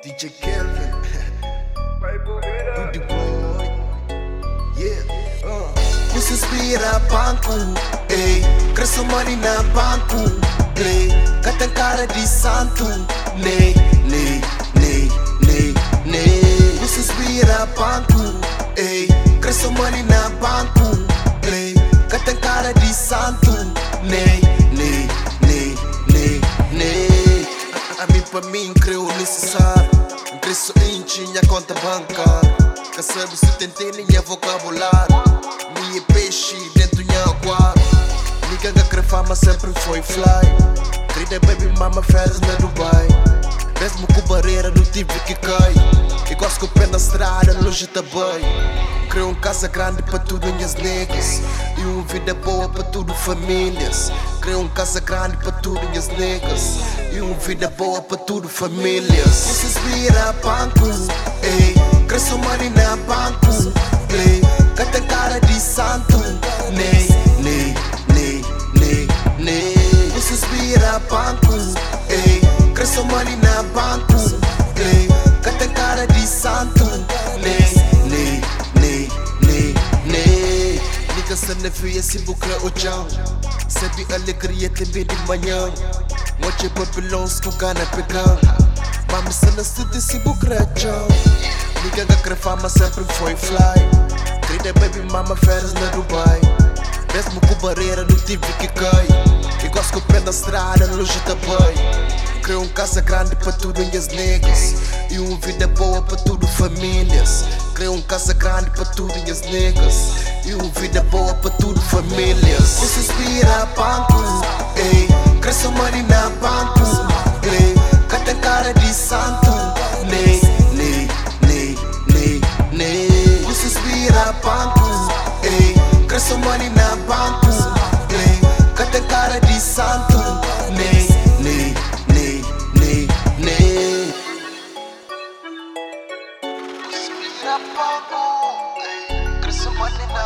DJ Kelvin, Rudy Boy, yeah, uh. Você inspira banco, ei, cresce money na banco, ei, cata cara de santo, nei, nei, nei, nei, nei. Você inspira banco, ei, cresce money na banco, ei, cata cara de santo, nei, A, a mim creu necessário, cresço enche minha conta bancária, sabe se tentei nem vocabulário. Minha peixe dentro do aquário. Nigga que quer fama sempre foi fly. Querida baby mama férias na Dubai. Mesmo com barreira não tive que cair. Igual o pé na estrada, longe da bem Criou um casa grande para tudo minhas negras. E uma vida boa para tudo famílias. Criou um casa grande para tudo minhas negras E uma vida boa para tudo famílias Vocês viram banco, ei. Cresce money na banco, ei. Cata cara de santo, nei, nei, nei, nei, nei. Vocês vira banco, ei, cresce money na banco, ei, cata cara de santo, nei, Nigga se ne via se bucra o chão, sabe alegria também de manhã. Moche papilões com cana pegando, mami se na city se bucra chão. Nigga que quer fama sempre foi fly. Querida baby mama férias na Dubai Mesmo com barreira não tive que cair Igual o pé na estrada, longe da bem Criou um casa grande para tudo minhas negras E uma vida boa para tudo famílias Criou um casa grande para tudo minhas negras. E uma vida boa para tudo famílias. Você inspira banco, ei. Cresce money na banco, ei. Cata cara de santo, nei, nei, nei, nei, nei. Você inspira banco, ei. Cresce money na banco na pangu, eh, mali na